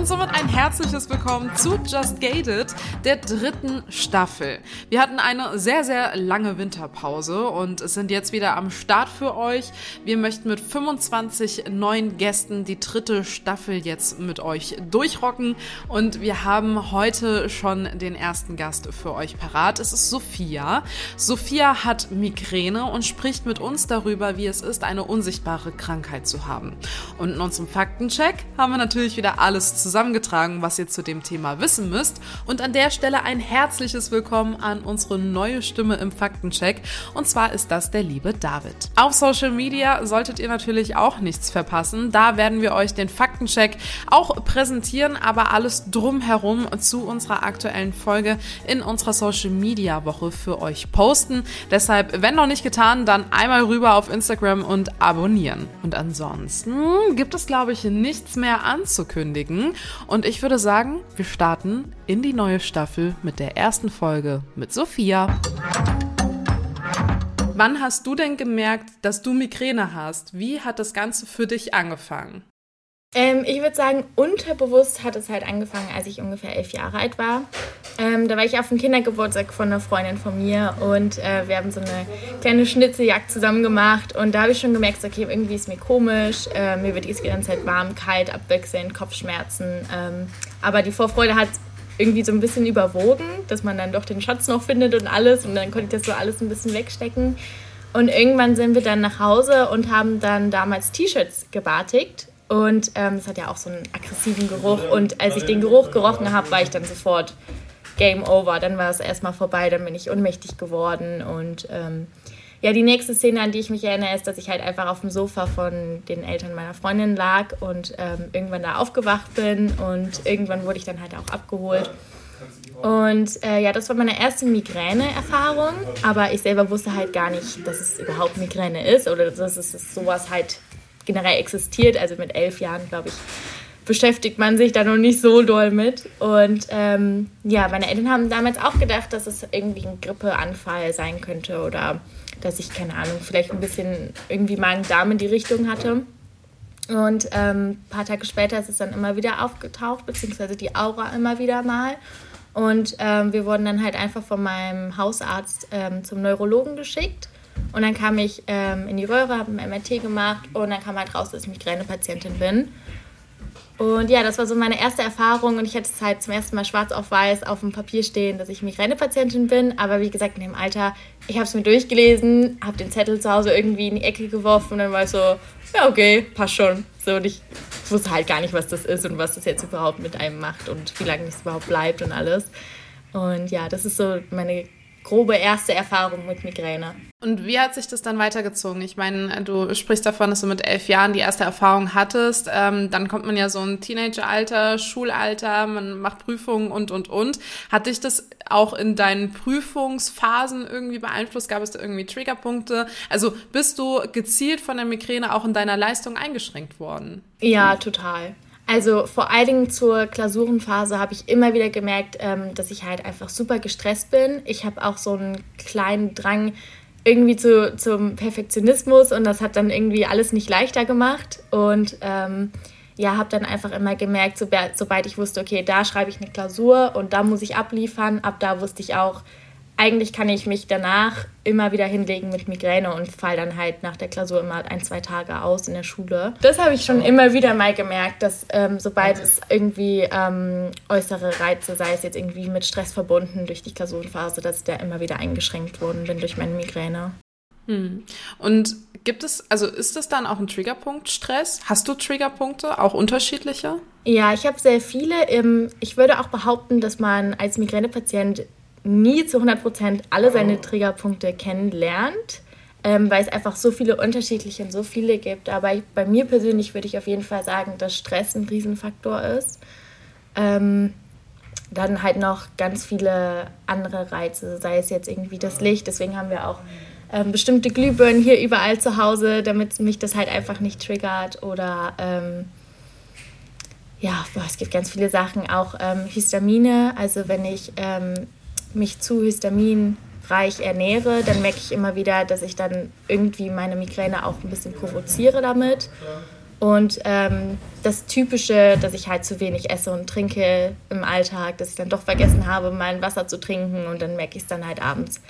Und somit ein herzliches Willkommen zu Just Gated, der dritten Staffel. Wir hatten eine sehr, sehr lange Winterpause und sind jetzt wieder am Start für euch. Wir möchten mit 25 neuen Gästen die dritte Staffel jetzt mit euch durchrocken. Und wir haben heute schon den ersten Gast für euch parat. Es ist Sophia. Sophia hat Migräne und spricht mit uns darüber, wie es ist, eine unsichtbare Krankheit zu haben. Und in unserem Faktencheck haben wir natürlich wieder alles zusammen zusammengetragen, was ihr zu dem Thema wissen müsst. Und an der Stelle ein herzliches Willkommen an unsere neue Stimme im Faktencheck. Und zwar ist das der liebe David. Auf Social Media solltet ihr natürlich auch nichts verpassen. Da werden wir euch den Faktencheck auch präsentieren, aber alles drumherum zu unserer aktuellen Folge in unserer Social Media Woche für euch posten. Deshalb, wenn noch nicht getan, dann einmal rüber auf Instagram und abonnieren. Und ansonsten gibt es, glaube ich, nichts mehr anzukündigen. Und ich würde sagen, wir starten in die neue Staffel mit der ersten Folge mit Sophia. Wann hast du denn gemerkt, dass du Migräne hast? Wie hat das Ganze für dich angefangen? Ähm, ich würde sagen, unterbewusst hat es halt angefangen, als ich ungefähr elf Jahre alt war. Ähm, da war ich auf dem Kindergeburtstag von einer Freundin von mir und äh, wir haben so eine kleine Schnitzeljagd zusammen gemacht und da habe ich schon gemerkt, okay, irgendwie ist mir komisch, äh, mir wird die ganze Zeit warm, kalt, abwechselnd, Kopfschmerzen. Ähm, aber die Vorfreude hat irgendwie so ein bisschen überwogen, dass man dann doch den Schatz noch findet und alles und dann konnte ich das so alles ein bisschen wegstecken. Und irgendwann sind wir dann nach Hause und haben dann damals T-Shirts gebartigt und ähm, das hat ja auch so einen aggressiven Geruch. Und als ich den Geruch gerochen habe, war ich dann sofort Game Over. Dann war es erstmal vorbei, dann bin ich ohnmächtig geworden. Und ähm, ja, die nächste Szene, an die ich mich erinnere, ist, dass ich halt einfach auf dem Sofa von den Eltern meiner Freundin lag und ähm, irgendwann da aufgewacht bin. Und irgendwann wurde ich dann halt auch abgeholt. Und äh, ja, das war meine erste Migräne-Erfahrung, aber ich selber wusste halt gar nicht, dass es überhaupt Migräne ist oder dass es sowas halt generell existiert. Also mit elf Jahren, glaube ich, beschäftigt man sich da noch nicht so doll mit. Und ähm, ja, meine Eltern haben damals auch gedacht, dass es irgendwie ein Grippeanfall sein könnte oder dass ich, keine Ahnung, vielleicht ein bisschen irgendwie Magen-Darm in die Richtung hatte. Und ähm, ein paar Tage später ist es dann immer wieder aufgetaucht, beziehungsweise die Aura immer wieder mal. Und ähm, wir wurden dann halt einfach von meinem Hausarzt ähm, zum Neurologen geschickt. Und dann kam ich ähm, in die Röhre, habe ein MRT gemacht und dann kam halt raus, dass ich Migränepatientin bin. Und ja, das war so meine erste Erfahrung und ich hatte es halt zum ersten Mal schwarz auf weiß auf dem Papier stehen, dass ich Migränepatientin bin. Aber wie gesagt, in dem Alter, ich habe es mir durchgelesen, habe den Zettel zu Hause irgendwie in die Ecke geworfen und dann war ich so, ja, okay, passt schon. So, und ich wusste halt gar nicht, was das ist und was das jetzt überhaupt mit einem macht und wie lange es überhaupt bleibt und alles. Und ja, das ist so meine grobe erste Erfahrung mit Migräne. Und wie hat sich das dann weitergezogen? Ich meine, du sprichst davon, dass du mit elf Jahren die erste Erfahrung hattest. Ähm, dann kommt man ja so ein Teenageralter, Schulalter, man macht Prüfungen und, und, und. Hat dich das auch in deinen Prüfungsphasen irgendwie beeinflusst? Gab es da irgendwie Triggerpunkte? Also bist du gezielt von der Migräne auch in deiner Leistung eingeschränkt worden? Ja, total. Also vor allen Dingen zur Klausurenphase habe ich immer wieder gemerkt, ähm, dass ich halt einfach super gestresst bin. Ich habe auch so einen kleinen Drang irgendwie zu, zum Perfektionismus und das hat dann irgendwie alles nicht leichter gemacht. Und ähm, ja, habe dann einfach immer gemerkt, sobald ich wusste, okay, da schreibe ich eine Klausur und da muss ich abliefern, ab da wusste ich auch, eigentlich kann ich mich danach immer wieder hinlegen mit Migräne und fall dann halt nach der Klausur immer ein, zwei Tage aus in der Schule. Das habe ich schon immer wieder mal gemerkt, dass ähm, sobald es irgendwie ähm, äußere Reize, sei es jetzt irgendwie mit Stress verbunden durch die Klausurenphase, dass ich da immer wieder eingeschränkt worden bin durch meine Migräne. Hm. Und gibt es, also ist das dann auch ein Triggerpunkt, Stress? Hast du Triggerpunkte, auch unterschiedliche? Ja, ich habe sehr viele. Ich würde auch behaupten, dass man als Migränepatient nie zu 100% alle seine Triggerpunkte kennenlernt. ähm, weil es einfach so viele unterschiedliche und so viele gibt. Aber ich, bei mir persönlich würde ich auf jeden Fall sagen, dass Stress ein Riesenfaktor ist. Ähm, dann halt noch ganz viele andere Reize, sei es jetzt irgendwie das Licht. Deswegen haben wir auch ähm, bestimmte Glühbirnen hier überall zu Hause, damit mich das halt einfach nicht triggert. Oder ähm, ja, boah, es gibt ganz viele Sachen. Auch ähm, Histamine, also wenn ich ähm, mich zu histaminreich ernähre, dann merke ich immer wieder, dass ich dann irgendwie meine Migräne auch ein bisschen provoziere damit. Und ähm, das Typische, dass ich halt zu wenig esse und trinke im Alltag, dass ich dann doch vergessen habe, mein Wasser zu trinken und dann merke ich es dann halt abends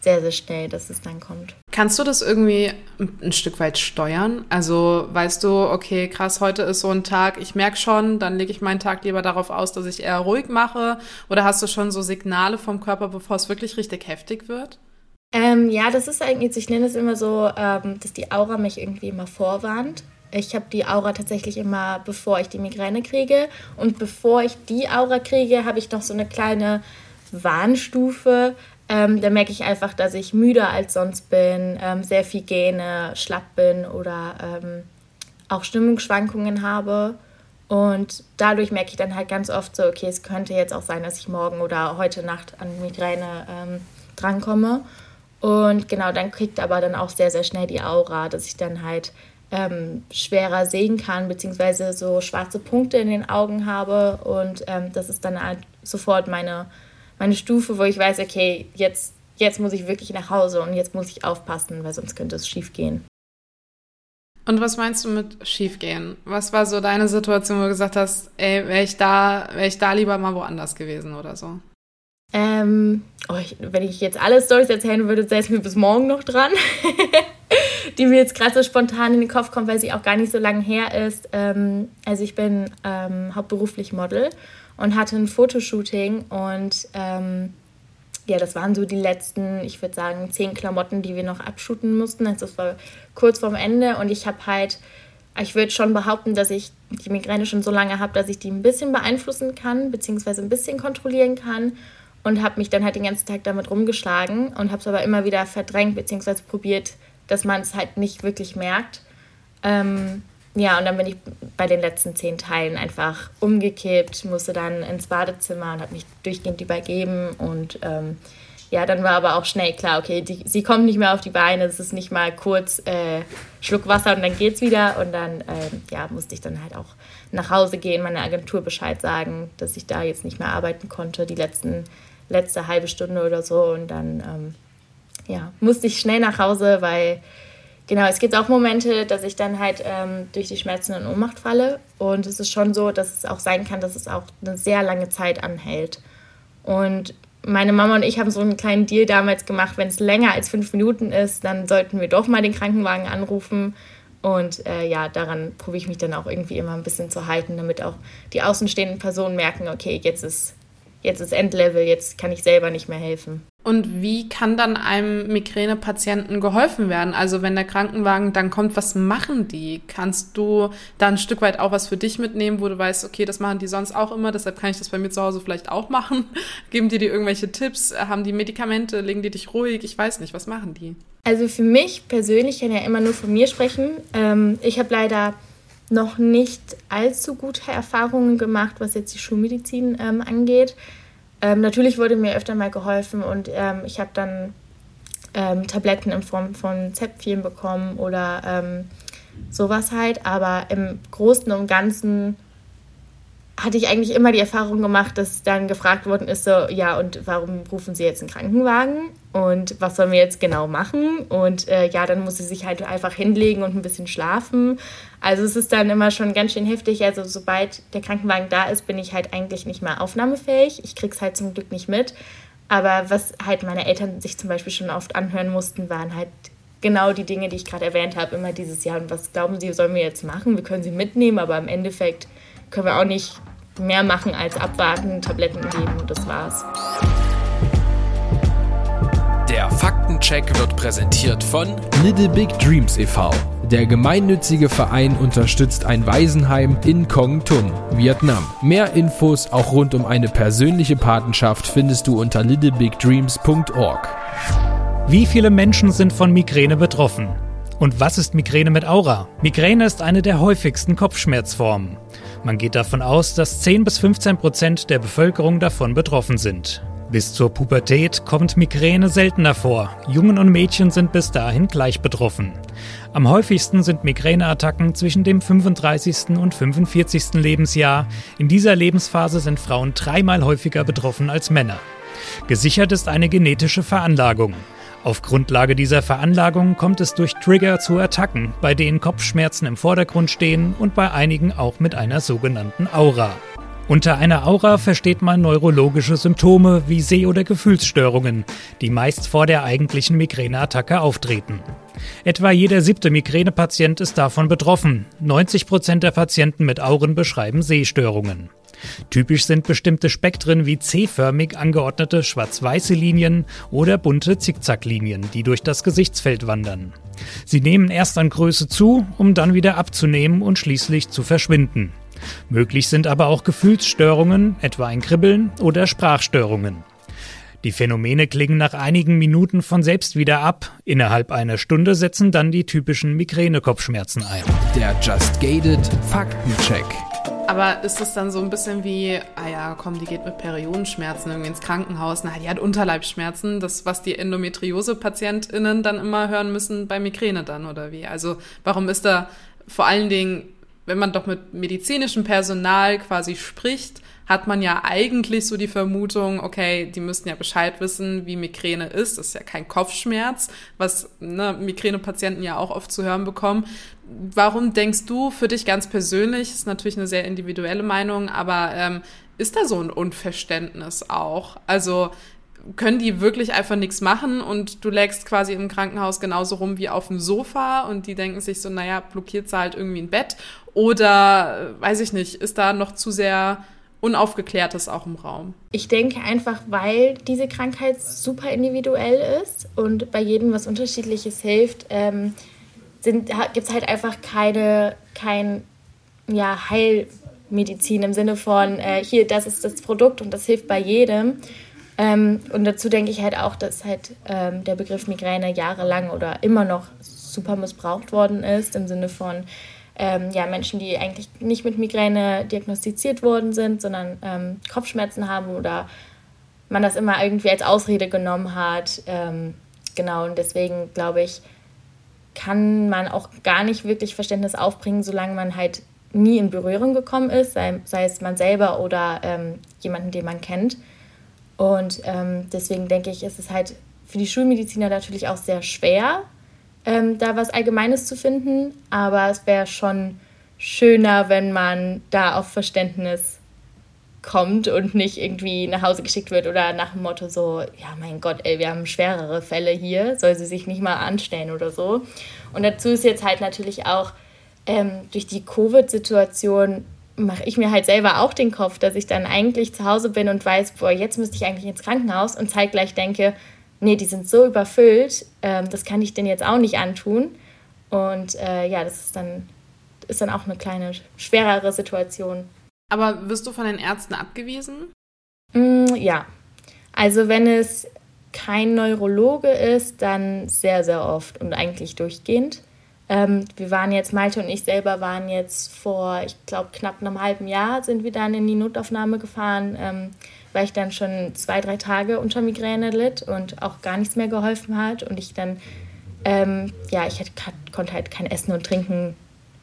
sehr, sehr schnell, dass es dann kommt. Kannst du das irgendwie ein Stück weit steuern? Also weißt du, okay, krass, heute ist so ein Tag, ich merke schon, dann lege ich meinen Tag lieber darauf aus, dass ich eher ruhig mache? Oder hast du schon so Signale vom Körper, bevor es wirklich richtig heftig wird? Ähm, ja, das ist eigentlich, ich nenne es immer so, ähm, dass die Aura mich irgendwie immer vorwarnt. Ich habe die Aura tatsächlich immer, bevor ich die Migräne kriege. Und bevor ich die Aura kriege, habe ich noch so eine kleine Warnstufe, ähm, da merke ich einfach, dass ich müder als sonst bin, ähm, sehr viel gähne, schlapp bin oder ähm, auch Stimmungsschwankungen habe. Und dadurch merke ich dann halt ganz oft so, okay, es könnte jetzt auch sein, dass ich morgen oder heute Nacht an Migräne ähm, drankomme. Und genau, dann kriegt aber dann auch sehr, sehr schnell die Aura, dass ich dann halt ähm, schwerer sehen kann, beziehungsweise so schwarze Punkte in den Augen habe. Und ähm, das ist dann halt sofort meine meine Stufe, wo ich weiß, okay, jetzt, jetzt muss ich wirklich nach Hause und jetzt muss ich aufpassen, weil sonst könnte es schief gehen. Und was meinst du mit schiefgehen? Was war so deine Situation, wo du gesagt hast, ey, wäre ich da, wäre ich da lieber mal woanders gewesen oder so? Ähm, oh, ich, wenn ich jetzt alle Storys erzählen würde, säße ich mir bis morgen noch dran. die mir jetzt gerade so spontan in den Kopf kommt, weil sie auch gar nicht so lange her ist. Ähm, also ich bin ähm, hauptberuflich Model und hatte ein Fotoshooting und ähm, ja, das waren so die letzten, ich würde sagen, zehn Klamotten, die wir noch abshooten mussten. Also das war kurz vorm Ende und ich habe halt, ich würde schon behaupten, dass ich die Migräne schon so lange habe, dass ich die ein bisschen beeinflussen kann, beziehungsweise ein bisschen kontrollieren kann und habe mich dann halt den ganzen Tag damit rumgeschlagen und habe es aber immer wieder verdrängt, beziehungsweise probiert, dass man es halt nicht wirklich merkt. Ähm, ja, und dann bin ich bei den letzten zehn Teilen einfach umgekippt, musste dann ins Badezimmer und habe mich durchgehend übergeben. Und ähm, ja, dann war aber auch schnell klar, okay, die, sie kommt nicht mehr auf die Beine, es ist nicht mal kurz äh, Schluck Wasser und dann geht's wieder. Und dann ähm, ja, musste ich dann halt auch nach Hause gehen, meiner Agentur Bescheid sagen, dass ich da jetzt nicht mehr arbeiten konnte, die letzten, letzte halbe Stunde oder so. Und dann ähm, ja, musste ich schnell nach Hause, weil genau, es gibt auch Momente, dass ich dann halt ähm, durch die Schmerzen in Ohnmacht falle. Und es ist schon so, dass es auch sein kann, dass es auch eine sehr lange Zeit anhält. Und meine Mama und ich haben so einen kleinen Deal damals gemacht, wenn es länger als fünf Minuten ist, dann sollten wir doch mal den Krankenwagen anrufen. Und äh, ja, daran probiere ich mich dann auch irgendwie immer ein bisschen zu halten, damit auch die außenstehenden Personen merken, okay, jetzt ist, jetzt ist Endlevel, jetzt kann ich selber nicht mehr helfen. Und wie kann dann einem Migränepatienten geholfen werden? Also wenn der Krankenwagen dann kommt, was machen die? Kannst du da ein Stück weit auch was für dich mitnehmen, wo du weißt, okay, das machen die sonst auch immer, deshalb kann ich das bei mir zu Hause vielleicht auch machen? Geben die dir irgendwelche Tipps? Haben die Medikamente? Legen die dich ruhig? Ich weiß nicht, was machen die? Also für mich persönlich, ich kann ja immer nur von mir sprechen. Ähm, ich habe leider noch nicht allzu gute Erfahrungen gemacht, was jetzt die Schulmedizin ähm, angeht. Ähm, natürlich wurde mir öfter mal geholfen und ähm, ich habe dann ähm, Tabletten in Form von Zäpfchen bekommen oder ähm, sowas halt. Aber im Großen und Ganzen hatte ich eigentlich immer die Erfahrung gemacht, dass dann gefragt worden ist, so, ja, und warum rufen Sie jetzt einen Krankenwagen? Und was sollen wir jetzt genau machen? Und äh, ja, dann muss sie sich halt einfach hinlegen und ein bisschen schlafen. Also es ist dann immer schon ganz schön heftig. Also sobald der Krankenwagen da ist, bin ich halt eigentlich nicht mehr aufnahmefähig. Ich krieg's halt zum Glück nicht mit. Aber was halt meine Eltern sich zum Beispiel schon oft anhören mussten, waren halt genau die Dinge, die ich gerade erwähnt habe. Immer dieses Jahr, und was glauben Sie, sollen wir jetzt machen? Wir können sie mitnehmen, aber im Endeffekt können wir auch nicht mehr machen als abwarten, Tabletten geben und das war's. Der Faktencheck wird präsentiert von Little Big Dreams e.V. Der gemeinnützige Verein unterstützt ein Waisenheim in Kong Tum, Vietnam. Mehr Infos auch rund um eine persönliche Patenschaft findest du unter littlebigdreams.org. Wie viele Menschen sind von Migräne betroffen? Und was ist Migräne mit Aura? Migräne ist eine der häufigsten Kopfschmerzformen. Man geht davon aus, dass 10 bis 15 Prozent der Bevölkerung davon betroffen sind. Bis zur Pubertät kommt Migräne seltener vor. Jungen und Mädchen sind bis dahin gleich betroffen. Am häufigsten sind Migräneattacken zwischen dem 35. und 45. Lebensjahr. In dieser Lebensphase sind Frauen dreimal häufiger betroffen als Männer. Gesichert ist eine genetische Veranlagung. Auf Grundlage dieser Veranlagung kommt es durch Trigger zu Attacken, bei denen Kopfschmerzen im Vordergrund stehen und bei einigen auch mit einer sogenannten Aura. Unter einer Aura versteht man neurologische Symptome wie Seh- oder Gefühlsstörungen, die meist vor der eigentlichen Migräneattacke auftreten. Etwa jeder siebte Migränepatient ist davon betroffen. 90 Prozent der Patienten mit Auren beschreiben Sehstörungen. Typisch sind bestimmte Spektren wie C-förmig angeordnete schwarz-weiße Linien oder bunte Zickzacklinien, die durch das Gesichtsfeld wandern. Sie nehmen erst an Größe zu, um dann wieder abzunehmen und schließlich zu verschwinden. Möglich sind aber auch Gefühlsstörungen, etwa ein Kribbeln oder Sprachstörungen. Die Phänomene klingen nach einigen Minuten von selbst wieder ab. Innerhalb einer Stunde setzen dann die typischen Migränekopfschmerzen ein. Der Just Gated Faktencheck. Aber ist es dann so ein bisschen wie, ah ja, komm, die geht mit Periodenschmerzen irgendwie ins Krankenhaus, na, die hat Unterleibsschmerzen, das, was die Endometriose-PatientInnen dann immer hören müssen bei Migräne dann, oder wie? Also, warum ist da vor allen Dingen, wenn man doch mit medizinischem Personal quasi spricht, hat man ja eigentlich so die Vermutung, okay, die müssten ja Bescheid wissen, wie Migräne ist. Das ist ja kein Kopfschmerz, was ne, Migränepatienten ja auch oft zu hören bekommen. Warum denkst du für dich ganz persönlich, ist natürlich eine sehr individuelle Meinung, aber ähm, ist da so ein Unverständnis auch? Also können die wirklich einfach nichts machen und du lägst quasi im Krankenhaus genauso rum wie auf dem Sofa und die denken sich so, naja, blockiert sie halt irgendwie ein Bett oder äh, weiß ich nicht, ist da noch zu sehr Unaufgeklärtes auch im Raum? Ich denke einfach, weil diese Krankheit super individuell ist und bei jedem was Unterschiedliches hilft, ähm, gibt es halt einfach keine kein, ja, Heilmedizin im Sinne von, äh, hier, das ist das Produkt und das hilft bei jedem. Ähm, und dazu denke ich halt auch, dass halt ähm, der Begriff Migräne jahrelang oder immer noch super missbraucht worden ist, im Sinne von, ähm, ja, Menschen, die eigentlich nicht mit Migräne diagnostiziert worden sind, sondern ähm, Kopfschmerzen haben oder man das immer irgendwie als Ausrede genommen hat. Ähm, genau, und deswegen glaube ich, kann man auch gar nicht wirklich Verständnis aufbringen, solange man halt nie in Berührung gekommen ist, sei, sei es man selber oder ähm, jemanden, den man kennt. Und ähm, deswegen denke ich, ist es halt für die Schulmediziner natürlich auch sehr schwer, ähm, da was Allgemeines zu finden. Aber es wäre schon schöner, wenn man da auf Verständnis kommt und nicht irgendwie nach Hause geschickt wird oder nach dem Motto so, ja mein Gott, ey, wir haben schwerere Fälle hier, soll sie sich nicht mal anstellen oder so. Und dazu ist jetzt halt natürlich auch ähm, durch die Covid-Situation mache ich mir halt selber auch den Kopf, dass ich dann eigentlich zu Hause bin und weiß, boah, jetzt müsste ich eigentlich ins Krankenhaus und zeitgleich denke, nee, die sind so überfüllt, ähm, das kann ich denen jetzt auch nicht antun. Und äh, ja, das ist dann, ist dann auch eine kleine, schwerere Situation. Aber wirst du von den Ärzten abgewiesen? Mm, ja. Also wenn es kein Neurologe ist, dann sehr, sehr oft und eigentlich durchgehend. Ähm, wir waren jetzt, Malte und ich selber waren jetzt vor, ich glaube, knapp einem halben Jahr sind wir dann in die Notaufnahme gefahren. Ähm, weil ich dann schon zwei, drei Tage unter Migräne litt und auch gar nichts mehr geholfen hat und ich dann, ähm, ja, ich hatte, konnte halt kein Essen und Trinken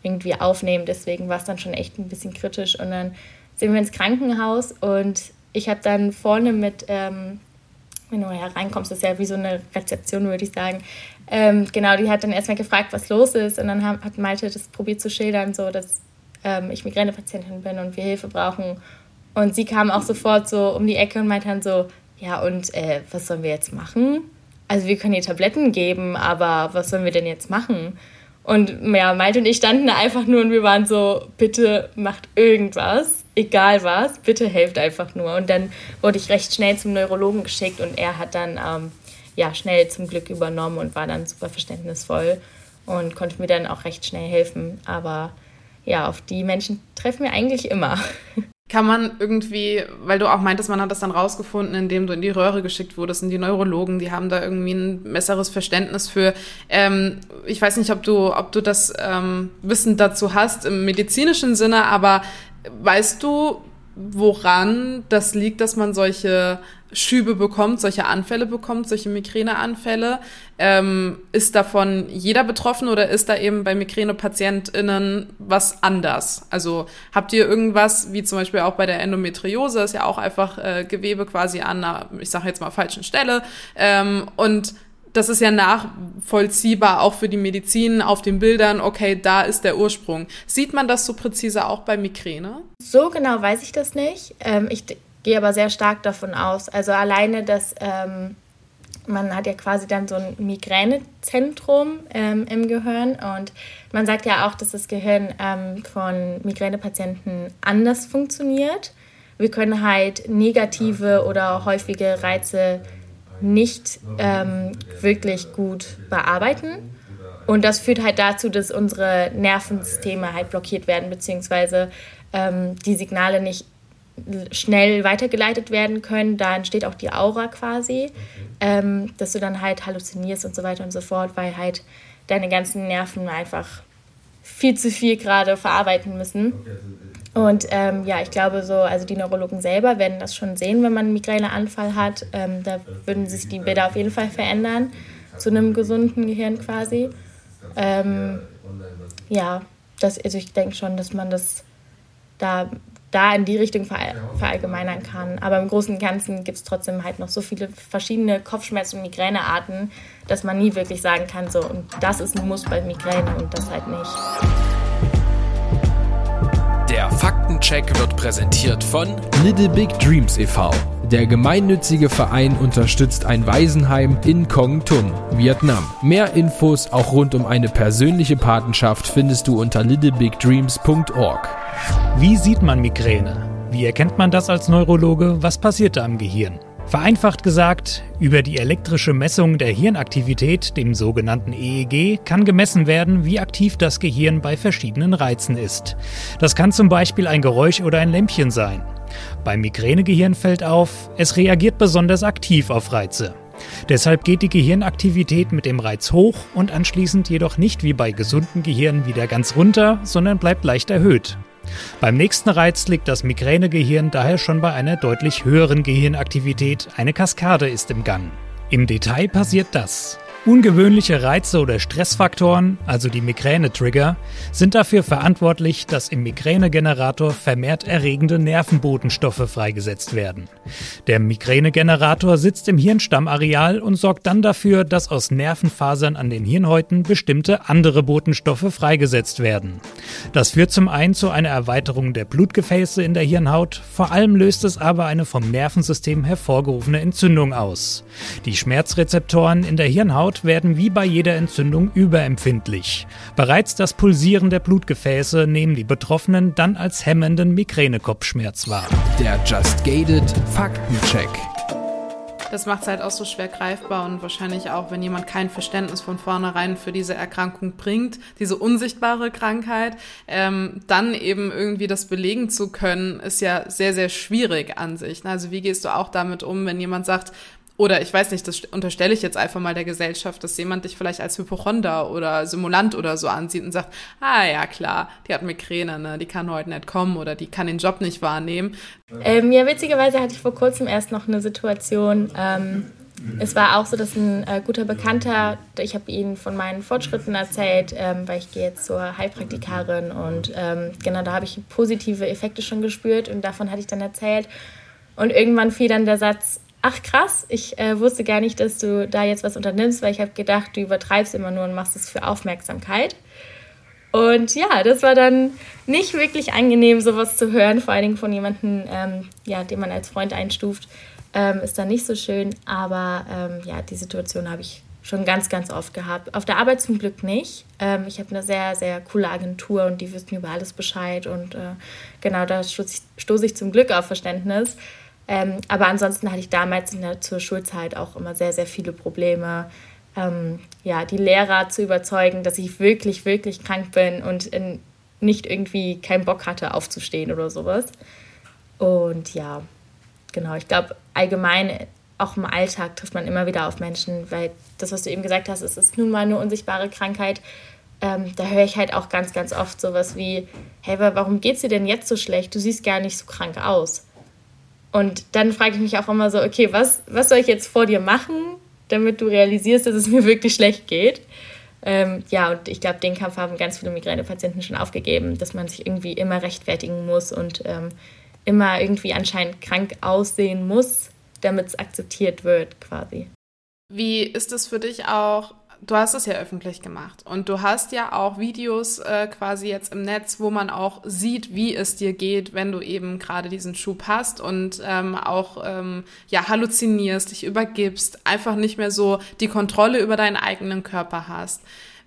irgendwie aufnehmen, deswegen war es dann schon echt ein bisschen kritisch und dann sind wir ins Krankenhaus und ich habe dann vorne mit, ähm, wenn du hereinkommst, ist ja wie so eine Rezeption, würde ich sagen, ähm, genau, die hat dann erstmal gefragt, was los ist und dann hat Malte das probiert zu schildern, so dass ähm, ich Migränepatientin bin und wir Hilfe brauchen und sie kam auch sofort so um die Ecke und meinte dann so, ja, und äh, was sollen wir jetzt machen? Also wir können ihr Tabletten geben, aber was sollen wir denn jetzt machen? Und ja, Malte und ich standen da einfach nur und wir waren so, bitte macht irgendwas, egal was, bitte helft einfach nur. Und dann wurde ich recht schnell zum Neurologen geschickt und er hat dann ähm, ja schnell zum Glück übernommen und war dann super verständnisvoll und konnte mir dann auch recht schnell helfen. Aber ja, auf die Menschen treffen wir eigentlich immer. Kann man irgendwie, weil du auch meintest, man hat das dann rausgefunden, indem du in die Röhre geschickt wurdest, in die Neurologen, die haben da irgendwie ein besseres Verständnis für. Ähm, ich weiß nicht, ob du, ob du das ähm, Wissen dazu hast im medizinischen Sinne, aber weißt du, woran das liegt, dass man solche Schübe bekommt, solche Anfälle bekommt, solche Migräneanfälle. Ähm, ist davon jeder betroffen oder ist da eben bei MigränepatientInnen was anders? Also habt ihr irgendwas, wie zum Beispiel auch bei der Endometriose, ist ja auch einfach äh, Gewebe quasi an einer, ich sage jetzt mal, falschen Stelle. Ähm, und das ist ja nachvollziehbar auch für die Medizin auf den Bildern, okay, da ist der Ursprung. Sieht man das so präzise auch bei Migräne? So genau weiß ich das nicht. Ähm, ich gehe aber sehr stark davon aus. Also alleine, dass ähm, man hat ja quasi dann so ein Migränezentrum ähm, im Gehirn und man sagt ja auch, dass das Gehirn ähm, von Migränepatienten anders funktioniert. Wir können halt negative oder häufige Reize nicht ähm, wirklich gut bearbeiten. Und das führt halt dazu, dass unsere Nervensysteme halt blockiert werden, beziehungsweise ähm, die Signale nicht schnell weitergeleitet werden können. Da entsteht auch die Aura quasi, ähm, dass du dann halt halluzinierst und so weiter und so fort, weil halt deine ganzen Nerven einfach viel zu viel gerade verarbeiten müssen. Und ähm, ja, ich glaube so, also die Neurologen selber werden das schon sehen, wenn man einen Migräneanfall hat. Ähm, da würden sich die Bilder auf jeden Fall verändern zu einem gesunden Gehirn quasi. Ähm, ja, das, also ich denke schon, dass man das da, da in die Richtung verallgemeinern kann. Aber im Großen und Ganzen gibt es trotzdem halt noch so viele verschiedene Kopfschmerz- und Migränearten, dass man nie wirklich sagen kann, so, und das ist ein Muss bei Migräne und das halt nicht. Der Faktencheck wird präsentiert von Little Big Dreams e.V. Der gemeinnützige Verein unterstützt ein Waisenheim in Kong Tum, Vietnam. Mehr Infos auch rund um eine persönliche Patenschaft findest du unter littlebigdreams.org. Wie sieht man Migräne? Wie erkennt man das als Neurologe? Was passiert da im Gehirn? Vereinfacht gesagt, über die elektrische Messung der Hirnaktivität, dem sogenannten EEG, kann gemessen werden, wie aktiv das Gehirn bei verschiedenen Reizen ist. Das kann zum Beispiel ein Geräusch oder ein Lämpchen sein. Beim Migränegehirn fällt auf, es reagiert besonders aktiv auf Reize. Deshalb geht die Gehirnaktivität mit dem Reiz hoch und anschließend jedoch nicht wie bei gesunden Gehirnen wieder ganz runter, sondern bleibt leicht erhöht. Beim nächsten Reiz liegt das Migränegehirn daher schon bei einer deutlich höheren Gehirnaktivität. Eine Kaskade ist im Gang. Im Detail passiert das. Ungewöhnliche Reize oder Stressfaktoren, also die Migräne-Trigger, sind dafür verantwortlich, dass im Migränegenerator vermehrt erregende Nervenbotenstoffe freigesetzt werden. Der Migränegenerator sitzt im Hirnstammareal und sorgt dann dafür, dass aus Nervenfasern an den Hirnhäuten bestimmte andere Botenstoffe freigesetzt werden. Das führt zum einen zu einer Erweiterung der Blutgefäße in der Hirnhaut, vor allem löst es aber eine vom Nervensystem hervorgerufene Entzündung aus. Die Schmerzrezeptoren in der Hirnhaut werden wie bei jeder Entzündung überempfindlich. Bereits das Pulsieren der Blutgefäße nehmen die Betroffenen dann als hemmenden Migränekopfschmerz wahr. Der Just Gated Faktencheck. Das macht es halt auch so schwer greifbar und wahrscheinlich auch, wenn jemand kein Verständnis von vornherein für diese Erkrankung bringt, diese unsichtbare Krankheit, ähm, dann eben irgendwie das belegen zu können, ist ja sehr, sehr schwierig an sich. Also wie gehst du auch damit um, wenn jemand sagt, oder ich weiß nicht, das unterstelle ich jetzt einfach mal der Gesellschaft, dass jemand dich vielleicht als Hypochonder oder Simulant oder so ansieht und sagt, ah ja klar, die hat Migräne, ne? die kann heute nicht kommen oder die kann den Job nicht wahrnehmen. Ähm, ja, witzigerweise hatte ich vor kurzem erst noch eine Situation, ähm, es war auch so, dass ein äh, guter Bekannter, ich habe ihm von meinen Fortschritten erzählt, ähm, weil ich gehe jetzt zur Heilpraktikerin und ähm, genau da habe ich positive Effekte schon gespürt und davon hatte ich dann erzählt. Und irgendwann fiel dann der Satz, ach krass, ich äh, wusste gar nicht, dass du da jetzt was unternimmst, weil ich habe gedacht, du übertreibst immer nur und machst es für Aufmerksamkeit. Und ja, das war dann nicht wirklich angenehm, sowas zu hören, vor allen Dingen von jemandem, ähm, ja, den man als Freund einstuft, ähm, ist dann nicht so schön. Aber ähm, ja, die Situation habe ich schon ganz, ganz oft gehabt. Auf der Arbeit zum Glück nicht. Ähm, ich habe eine sehr, sehr coole Agentur und die wissen über alles Bescheid und äh, genau da stoße ich, stoß ich zum Glück auf Verständnis. Ähm, aber ansonsten hatte ich damals in der, zur Schulzeit auch immer sehr, sehr viele Probleme, ähm, ja, die Lehrer zu überzeugen, dass ich wirklich, wirklich krank bin und in, nicht irgendwie keinen Bock hatte aufzustehen oder sowas. Und ja, genau, ich glaube, allgemein auch im Alltag trifft man immer wieder auf Menschen, weil das, was du eben gesagt hast, es ist nun mal eine unsichtbare Krankheit. Ähm, da höre ich halt auch ganz, ganz oft sowas wie, hey, warum geht's dir denn jetzt so schlecht? Du siehst gar nicht so krank aus. Und dann frage ich mich auch immer so, okay, was, was soll ich jetzt vor dir machen, damit du realisierst, dass es mir wirklich schlecht geht? Ähm, ja, und ich glaube, den Kampf haben ganz viele Migränepatienten schon aufgegeben, dass man sich irgendwie immer rechtfertigen muss und ähm, immer irgendwie anscheinend krank aussehen muss, damit es akzeptiert wird, quasi. Wie ist es für dich auch? Du hast es ja öffentlich gemacht und du hast ja auch Videos äh, quasi jetzt im Netz, wo man auch sieht, wie es dir geht, wenn du eben gerade diesen Schub hast und ähm, auch ähm, ja halluzinierst, dich übergibst, einfach nicht mehr so die Kontrolle über deinen eigenen Körper hast.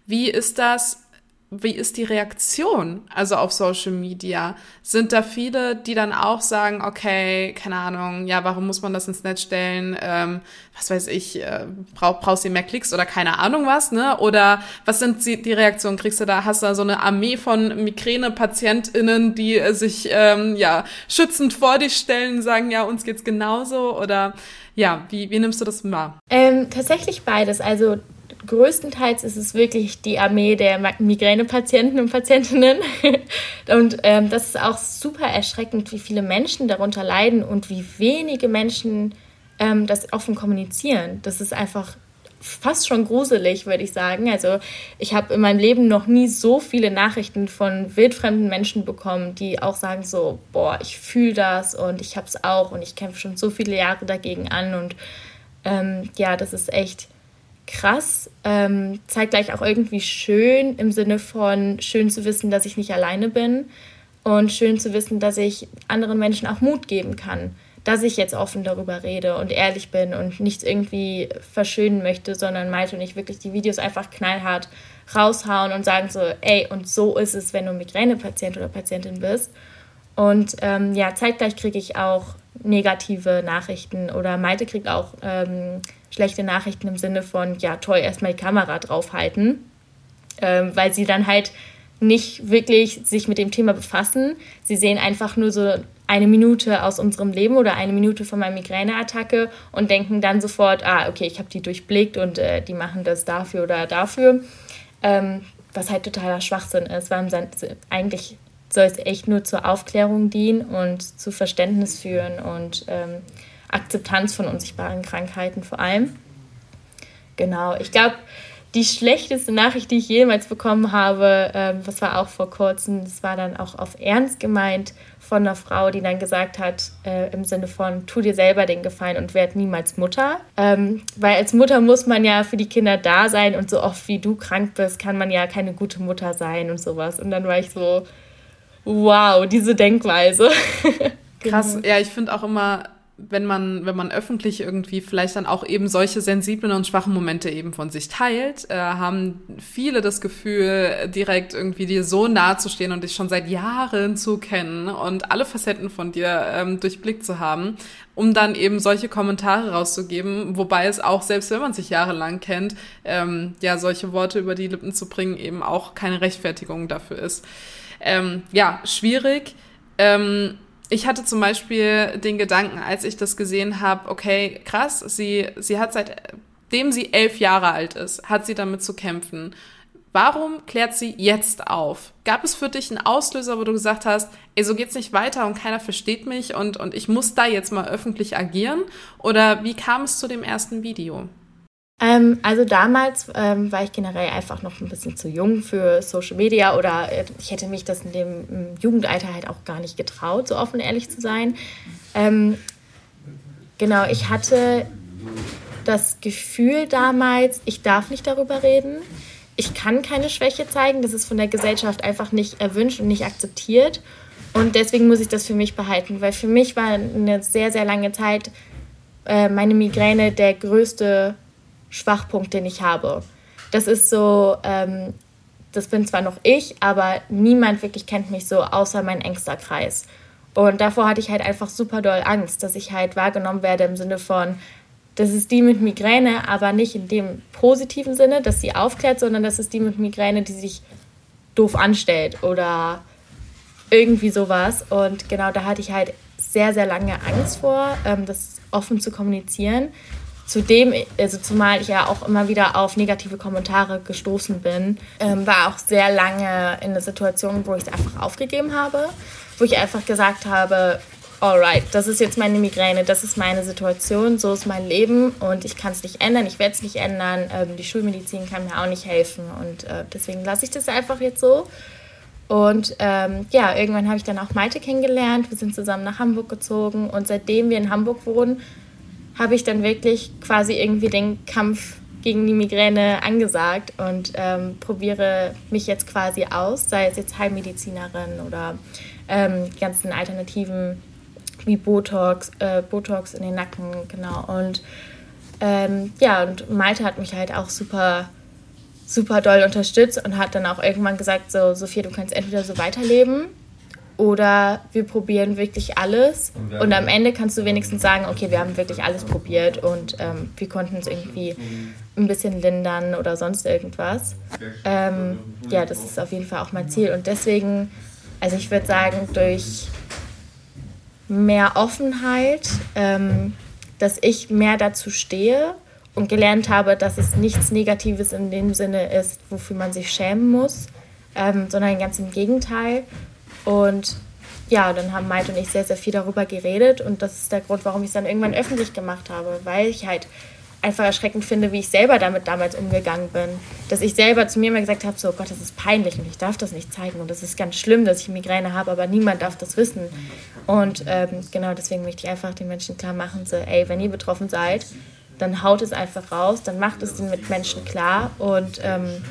Wie ist das wie ist die Reaktion, also auf Social Media? Sind da viele, die dann auch sagen, okay, keine Ahnung, ja, warum muss man das ins Netz stellen? Ähm, was weiß ich, äh, brauch, brauchst du mehr Klicks oder keine Ahnung was, ne? Oder was sind die, die Reaktionen? Kriegst du da, hast du da so eine Armee von Migräne-PatientInnen, die äh, sich ähm, ja schützend vor dich stellen, sagen, ja, uns geht's genauso? Oder ja, wie, wie nimmst du das wahr? Ähm, tatsächlich beides. Also größtenteils ist es wirklich die Armee der Migränepatienten und Patientinnen. und ähm, das ist auch super erschreckend, wie viele Menschen darunter leiden und wie wenige Menschen ähm, das offen kommunizieren. Das ist einfach fast schon gruselig, würde ich sagen. Also ich habe in meinem Leben noch nie so viele Nachrichten von wildfremden Menschen bekommen, die auch sagen so, boah, ich fühle das und ich habe es auch und ich kämpfe schon so viele Jahre dagegen an und ähm, ja, das ist echt krass, ähm, zeitgleich auch irgendwie schön im Sinne von schön zu wissen, dass ich nicht alleine bin und schön zu wissen, dass ich anderen Menschen auch Mut geben kann, dass ich jetzt offen darüber rede und ehrlich bin und nichts irgendwie verschönen möchte, sondern Malte und ich wirklich die Videos einfach knallhart raushauen und sagen so, ey, und so ist es, wenn du Migränepatient oder Patientin bist. Und ähm, ja, zeitgleich kriege ich auch negative Nachrichten oder Malte kriegt auch ähm, schlechte Nachrichten im Sinne von, ja, toll, erstmal die Kamera draufhalten, ähm, weil sie dann halt nicht wirklich sich mit dem Thema befassen. Sie sehen einfach nur so eine Minute aus unserem Leben oder eine Minute von meiner Migräneattacke und denken dann sofort, ah, okay, ich habe die durchblickt und äh, die machen das dafür oder dafür. Ähm, was halt totaler Schwachsinn ist, weil eigentlich soll es echt nur zur Aufklärung dienen und zu Verständnis führen und ähm, Akzeptanz von unsichtbaren Krankheiten vor allem. Genau, ich glaube, die schlechteste Nachricht, die ich jemals bekommen habe, ähm, das war auch vor kurzem, das war dann auch auf Ernst gemeint von einer Frau, die dann gesagt hat, äh, im Sinne von, tu dir selber den Gefallen und werd niemals Mutter. Ähm, weil als Mutter muss man ja für die Kinder da sein und so oft wie du krank bist, kann man ja keine gute Mutter sein und sowas. Und dann war ich so, wow, diese Denkweise. Krass, genau. ja, ich finde auch immer, wenn man, wenn man öffentlich irgendwie vielleicht dann auch eben solche sensiblen und schwachen Momente eben von sich teilt, äh, haben viele das Gefühl, direkt irgendwie dir so nahe zu stehen und dich schon seit Jahren zu kennen und alle Facetten von dir ähm, durchblickt zu haben, um dann eben solche Kommentare rauszugeben, wobei es auch, selbst wenn man sich jahrelang kennt, ähm, ja, solche Worte über die Lippen zu bringen, eben auch keine Rechtfertigung dafür ist. Ähm, ja, schwierig. Ähm, ich hatte zum Beispiel den Gedanken, als ich das gesehen habe, okay, krass, sie, sie hat seitdem sie elf Jahre alt ist, hat sie damit zu kämpfen. Warum klärt sie jetzt auf? Gab es für dich einen Auslöser, wo du gesagt hast, ey, so geht's nicht weiter und keiner versteht mich und, und ich muss da jetzt mal öffentlich agieren? Oder wie kam es zu dem ersten Video? Ähm, also damals ähm, war ich generell einfach noch ein bisschen zu jung für Social Media oder äh, ich hätte mich das in dem Jugendalter halt auch gar nicht getraut, so offen ehrlich zu sein. Ähm, genau, ich hatte das Gefühl damals, ich darf nicht darüber reden. Ich kann keine Schwäche zeigen. Das ist von der Gesellschaft einfach nicht erwünscht und nicht akzeptiert. Und deswegen muss ich das für mich behalten, weil für mich war eine sehr, sehr lange Zeit äh, meine Migräne der größte Schwachpunkt, den ich habe. Das ist so, ähm, das bin zwar noch ich, aber niemand wirklich kennt mich so, außer mein engster Kreis. Und davor hatte ich halt einfach super doll Angst, dass ich halt wahrgenommen werde im Sinne von, das ist die mit Migräne, aber nicht in dem positiven Sinne, dass sie aufklärt, sondern das ist die mit Migräne, die sich doof anstellt oder irgendwie sowas. Und genau da hatte ich halt sehr, sehr lange Angst vor, ähm, das offen zu kommunizieren. Zudem, also zumal ich ja auch immer wieder auf negative Kommentare gestoßen bin, ähm, war auch sehr lange in der Situation, wo ich es einfach aufgegeben habe, wo ich einfach gesagt habe, alright, das ist jetzt meine Migräne, das ist meine Situation, so ist mein Leben und ich kann es nicht ändern, ich werde es nicht ändern, ähm, die Schulmedizin kann mir auch nicht helfen und äh, deswegen lasse ich das einfach jetzt so. Und ähm, ja, irgendwann habe ich dann auch Malte kennengelernt, wir sind zusammen nach Hamburg gezogen und seitdem wir in Hamburg wohnen, habe ich dann wirklich quasi irgendwie den Kampf gegen die Migräne angesagt und ähm, probiere mich jetzt quasi aus, sei es jetzt Heilmedizinerin oder ähm, ganzen Alternativen wie Botox, äh, Botox in den Nacken, genau. Und ähm, ja, und Malte hat mich halt auch super, super doll unterstützt und hat dann auch irgendwann gesagt, so, Sophia, du kannst entweder so weiterleben oder wir probieren wirklich alles. Und, und am Ende kannst du wenigstens sagen, okay, wir haben wirklich alles probiert und ähm, wir konnten es irgendwie ein bisschen lindern oder sonst irgendwas. Ähm, ja, das ist auf jeden Fall auch mein Ziel. Und deswegen, also ich würde sagen, durch mehr Offenheit, ähm, dass ich mehr dazu stehe und gelernt habe, dass es nichts Negatives in dem Sinne ist, wofür man sich schämen muss, ähm, sondern ganz im Gegenteil. Und ja, dann haben Maite und ich sehr, sehr viel darüber geredet und das ist der Grund, warum ich es dann irgendwann öffentlich gemacht habe, weil ich halt einfach erschreckend finde, wie ich selber damit damals umgegangen bin. Dass ich selber zu mir immer gesagt habe, so oh Gott, das ist peinlich und ich darf das nicht zeigen und das ist ganz schlimm, dass ich Migräne habe, aber niemand darf das wissen. Und ähm, genau deswegen möchte ich einfach den Menschen klar machen, so, ey, wenn ihr betroffen seid, dann haut es einfach raus, dann macht es den Mitmenschen klar und ähm,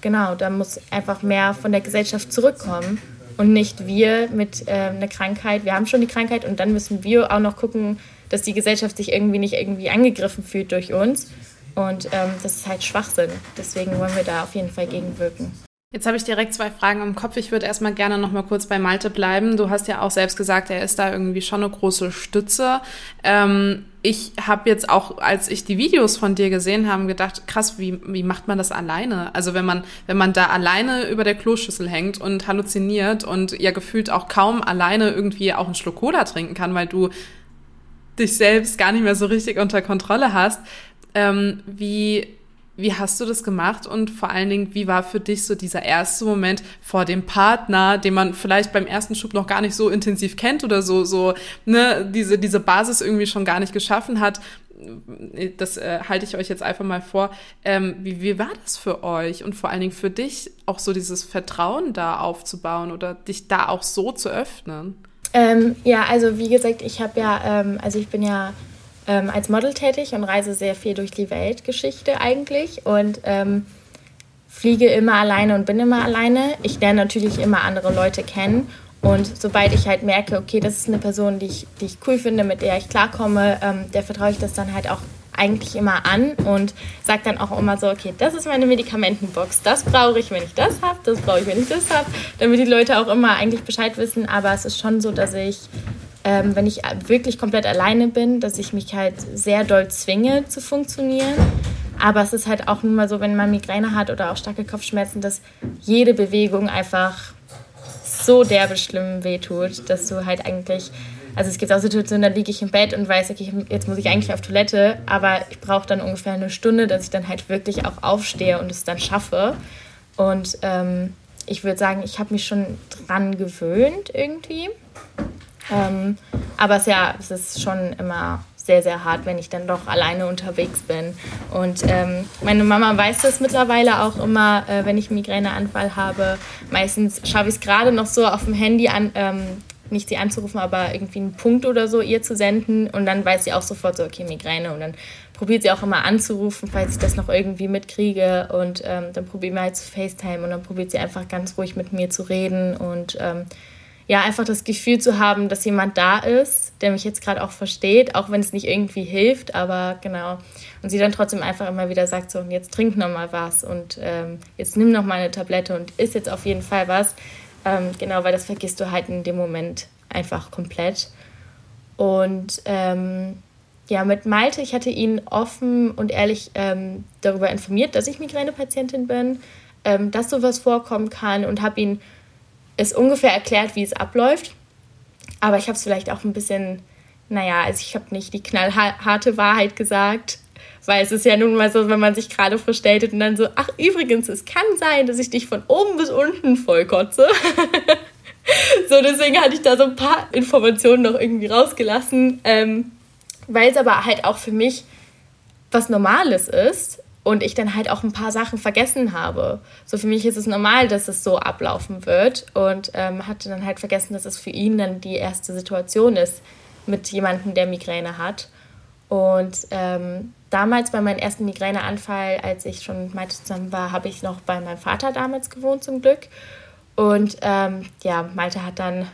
genau, da muss einfach mehr von der Gesellschaft zurückkommen und nicht wir mit äh, einer Krankheit. Wir haben schon die Krankheit und dann müssen wir auch noch gucken, dass die Gesellschaft sich irgendwie nicht irgendwie angegriffen fühlt durch uns. Und ähm, das ist halt Schwachsinn. Deswegen wollen wir da auf jeden Fall gegenwirken. Jetzt habe ich direkt zwei Fragen im Kopf. Ich würde erstmal gerne noch mal kurz bei Malte bleiben. Du hast ja auch selbst gesagt, er ist da irgendwie schon eine große Stütze. Ähm, ich habe jetzt auch, als ich die Videos von dir gesehen habe, gedacht, krass, wie, wie macht man das alleine? Also wenn man, wenn man da alleine über der Kloschüssel hängt und halluziniert und ja gefühlt auch kaum alleine irgendwie auch einen Schluck Cola trinken kann, weil du dich selbst gar nicht mehr so richtig unter Kontrolle hast. Ähm, wie, wie hast du das gemacht und vor allen Dingen, wie war für dich so dieser erste Moment vor dem Partner, den man vielleicht beim ersten Schub noch gar nicht so intensiv kennt oder so, so, ne, diese, diese Basis irgendwie schon gar nicht geschaffen hat? Das äh, halte ich euch jetzt einfach mal vor. Ähm, wie, wie war das für euch und vor allen Dingen für dich, auch so dieses Vertrauen da aufzubauen oder dich da auch so zu öffnen? Ähm, ja, also wie gesagt, ich habe ja, ähm, also ich bin ja ähm, als Model tätig und reise sehr viel durch die Weltgeschichte eigentlich und ähm, fliege immer alleine und bin immer alleine. Ich lerne natürlich immer andere Leute kennen und sobald ich halt merke, okay, das ist eine Person, die ich, die ich cool finde, mit der ich klarkomme, ähm, der vertraue ich das dann halt auch eigentlich immer an und sage dann auch immer so, okay, das ist meine Medikamentenbox, das brauche ich, wenn ich das habe, das brauche ich, wenn ich das habe, damit die Leute auch immer eigentlich Bescheid wissen. Aber es ist schon so, dass ich, ähm, wenn ich wirklich komplett alleine bin, dass ich mich halt sehr doll zwinge zu funktionieren. Aber es ist halt auch nun mal so, wenn man Migräne hat oder auch starke Kopfschmerzen, dass jede Bewegung einfach so derbe schlimm wehtut, dass du halt eigentlich also es gibt auch Situationen, da liege ich im Bett und weiß, okay, jetzt muss ich eigentlich auf Toilette, aber ich brauche dann ungefähr eine Stunde, dass ich dann halt wirklich auch aufstehe und es dann schaffe. Und ähm, ich würde sagen, ich habe mich schon dran gewöhnt irgendwie. Ähm, aber es, ja, es ist schon immer sehr, sehr hart, wenn ich dann doch alleine unterwegs bin. Und ähm, meine Mama weiß das mittlerweile auch immer, äh, wenn ich einen Migräneanfall habe. Meistens schaffe ich es gerade noch so auf dem Handy an, ähm, nicht sie anzurufen, aber irgendwie einen Punkt oder so ihr zu senden. Und dann weiß sie auch sofort so, okay, Migräne. Und dann probiert sie auch immer anzurufen, falls ich das noch irgendwie mitkriege. Und ähm, dann probieren wir halt zu FaceTime. Und dann probiert sie einfach ganz ruhig mit mir zu reden. Und ähm, ja, einfach das Gefühl zu haben, dass jemand da ist, der mich jetzt gerade auch versteht, auch wenn es nicht irgendwie hilft, aber genau. Und sie dann trotzdem einfach immer wieder sagt so, jetzt trink noch mal was und ähm, jetzt nimm noch mal eine Tablette und isst jetzt auf jeden Fall was. Ähm, genau, weil das vergisst du halt in dem Moment einfach komplett. Und ähm, ja, mit Malte, ich hatte ihn offen und ehrlich ähm, darüber informiert, dass ich Migränepatientin bin, ähm, dass sowas vorkommen kann und habe ihm es ungefähr erklärt, wie es abläuft. aber ich habe es vielleicht auch ein bisschen, naja, also ich habe nicht die knallharte Wahrheit gesagt, weil es ist ja nun mal so, wenn man sich gerade vorstellt und dann so, ach übrigens, es kann sein, dass ich dich von oben bis unten vollkotze. so, deswegen hatte ich da so ein paar Informationen noch irgendwie rausgelassen, ähm, weil es aber halt auch für mich was Normales ist und ich dann halt auch ein paar Sachen vergessen habe. So für mich ist es normal, dass es so ablaufen wird und ähm, hatte dann halt vergessen, dass es für ihn dann die erste Situation ist mit jemandem, der Migräne hat. Und ähm, damals bei meinem ersten Migräneanfall, als ich schon mit Malte zusammen war, habe ich noch bei meinem Vater damals gewohnt zum Glück. Und ähm, ja, Malte hat dann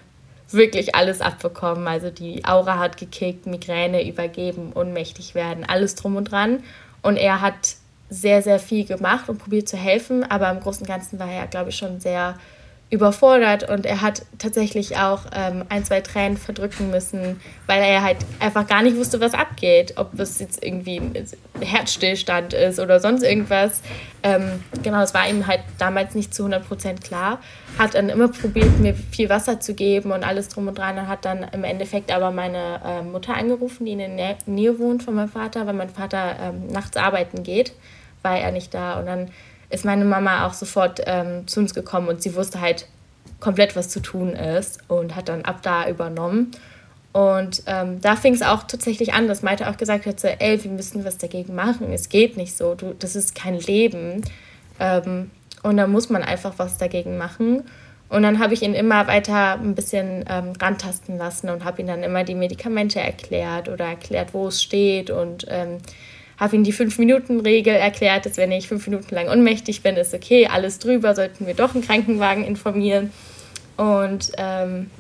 wirklich alles abbekommen. Also die Aura hat gekickt, Migräne übergeben, ohnmächtig werden, alles drum und dran. Und er hat sehr, sehr viel gemacht und probiert zu helfen, aber im Großen und Ganzen war er, glaube ich, schon sehr überfordert und er hat tatsächlich auch ähm, ein, zwei Tränen verdrücken müssen, weil er halt einfach gar nicht wusste, was abgeht. Ob es jetzt irgendwie ein Herzstillstand ist oder sonst irgendwas. Ähm, genau, das war ihm halt damals nicht zu 100 Prozent klar. Hat dann immer probiert, mir viel Wasser zu geben und alles drum und dran und hat dann im Endeffekt aber meine äh, Mutter angerufen, die in der Nähe wohnt von meinem Vater, weil mein Vater ähm, nachts arbeiten geht, war er nicht da und dann ist meine Mama auch sofort ähm, zu uns gekommen und sie wusste halt komplett, was zu tun ist und hat dann ab da übernommen. Und ähm, da fing es auch tatsächlich an, dass Maite auch gesagt hat, so, ey, wir müssen was dagegen machen. Es geht nicht so, du, das ist kein Leben. Ähm, und da muss man einfach was dagegen machen. Und dann habe ich ihn immer weiter ein bisschen ähm, rantasten lassen und habe ihm dann immer die Medikamente erklärt oder erklärt, wo es steht und ähm, habe ihm die Fünf-Minuten-Regel erklärt, dass wenn ich fünf Minuten lang ohnmächtig bin, ist okay, alles drüber, sollten wir doch einen Krankenwagen informieren. Und ähm,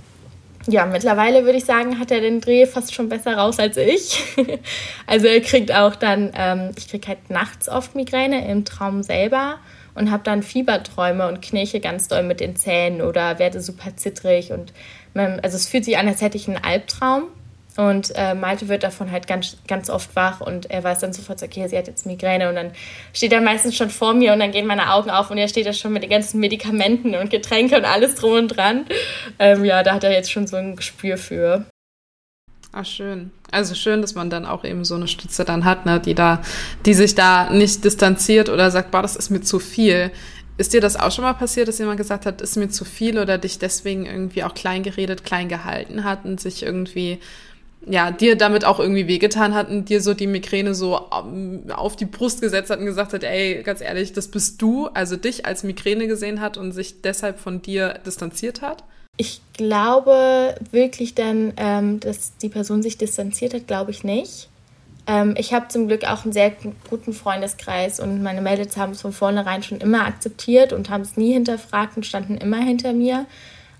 ja, mittlerweile würde ich sagen, hat er den Dreh fast schon besser raus als ich. also er kriegt auch dann, ähm, ich kriege halt nachts oft Migräne im Traum selber und habe dann Fieberträume und knirche ganz doll mit den Zähnen oder werde super zittrig und man, also es fühlt sich an, als hätte ich einen Albtraum und äh, Malte wird davon halt ganz, ganz oft wach und er weiß dann sofort, okay, sie hat jetzt Migräne und dann steht er meistens schon vor mir und dann gehen meine Augen auf und er steht da schon mit den ganzen Medikamenten und Getränke und alles drum und dran. Ähm, ja, da hat er jetzt schon so ein Gespür für. Ach, schön. Also schön, dass man dann auch eben so eine Stütze dann hat, ne, die da, die sich da nicht distanziert oder sagt, boah, das ist mir zu viel. Ist dir das auch schon mal passiert, dass jemand gesagt hat, ist mir zu viel oder dich deswegen irgendwie auch klein geredet, klein gehalten hat und sich irgendwie ja, dir damit auch irgendwie wehgetan hat und dir so die Migräne so ähm, auf die Brust gesetzt hat und gesagt hat, ey, ganz ehrlich, das bist du, also dich als Migräne gesehen hat und sich deshalb von dir distanziert hat? Ich glaube wirklich dann, ähm, dass die Person sich distanziert hat, glaube ich nicht. Ähm, ich habe zum Glück auch einen sehr guten Freundeskreis und meine Mädels haben es von vornherein schon immer akzeptiert und haben es nie hinterfragt und standen immer hinter mir.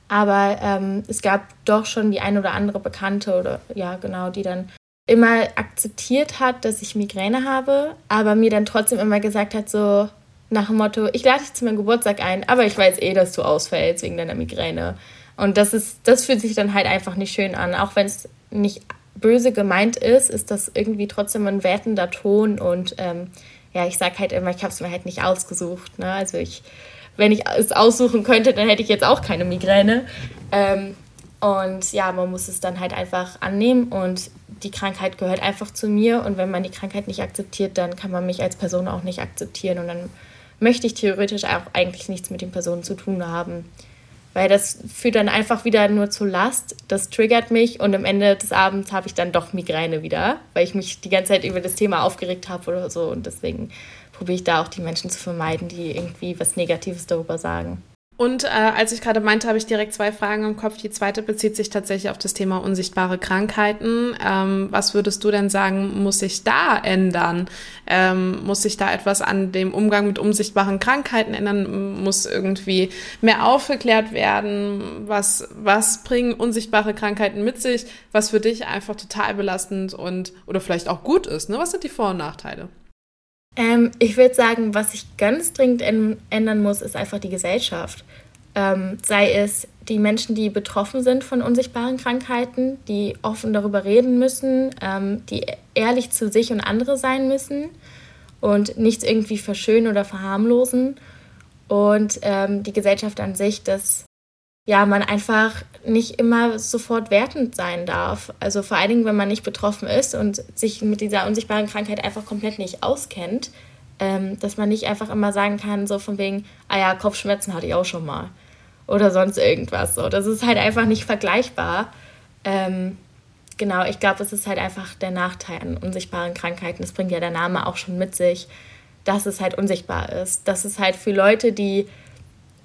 Aber ähm, es gab doch schon die ein oder andere Bekannte oder ja, genau, die dann immer akzeptiert hat, dass ich Migräne habe, aber mir dann trotzdem immer gesagt hat, so nach dem Motto, ich lade dich zu meinem Geburtstag ein, aber ich weiß eh, dass du ausfällst wegen deiner Migräne. Und das ist, das fühlt sich dann halt einfach nicht schön an. Auch wenn es nicht böse gemeint ist, ist das irgendwie trotzdem ein wertender Ton und ähm, ja, ich sag halt immer, ich habe es mir halt nicht ausgesucht. Ne? Also ich wenn ich es aussuchen könnte, dann hätte ich jetzt auch keine Migräne. Ähm, und ja, man muss es dann halt einfach annehmen und die Krankheit gehört einfach zu mir. Und wenn man die Krankheit nicht akzeptiert, dann kann man mich als Person auch nicht akzeptieren. Und dann möchte ich theoretisch auch eigentlich nichts mit den Personen zu tun haben. Weil das führt dann einfach wieder nur zur Last. Das triggert mich und am Ende des Abends habe ich dann doch Migräne wieder, weil ich mich die ganze Zeit über das Thema aufgeregt habe oder so. Und deswegen probiere ich da auch die Menschen zu vermeiden, die irgendwie was Negatives darüber sagen. Und äh, als ich gerade meinte, habe ich direkt zwei Fragen im Kopf. Die zweite bezieht sich tatsächlich auf das Thema unsichtbare Krankheiten. Ähm, was würdest du denn sagen, muss sich da ändern? Ähm, muss sich da etwas an dem Umgang mit unsichtbaren Krankheiten ändern? Muss irgendwie mehr aufgeklärt werden? Was, was bringen unsichtbare Krankheiten mit sich, was für dich einfach total belastend und oder vielleicht auch gut ist? Ne? Was sind die Vor- und Nachteile? Ähm, ich würde sagen, was sich ganz dringend ändern muss, ist einfach die Gesellschaft. Ähm, sei es die Menschen, die betroffen sind von unsichtbaren Krankheiten, die offen darüber reden müssen, ähm, die ehrlich zu sich und andere sein müssen und nichts irgendwie verschönen oder verharmlosen. Und ähm, die Gesellschaft an sich, dass ja, man einfach nicht immer sofort wertend sein darf. Also vor allen Dingen, wenn man nicht betroffen ist und sich mit dieser unsichtbaren Krankheit einfach komplett nicht auskennt, ähm, dass man nicht einfach immer sagen kann, so von wegen, ah ja, Kopfschmerzen hatte ich auch schon mal oder sonst irgendwas. So, das ist halt einfach nicht vergleichbar. Ähm, genau, ich glaube, es ist halt einfach der Nachteil an unsichtbaren Krankheiten. Das bringt ja der Name auch schon mit sich, dass es halt unsichtbar ist. Dass es halt für Leute, die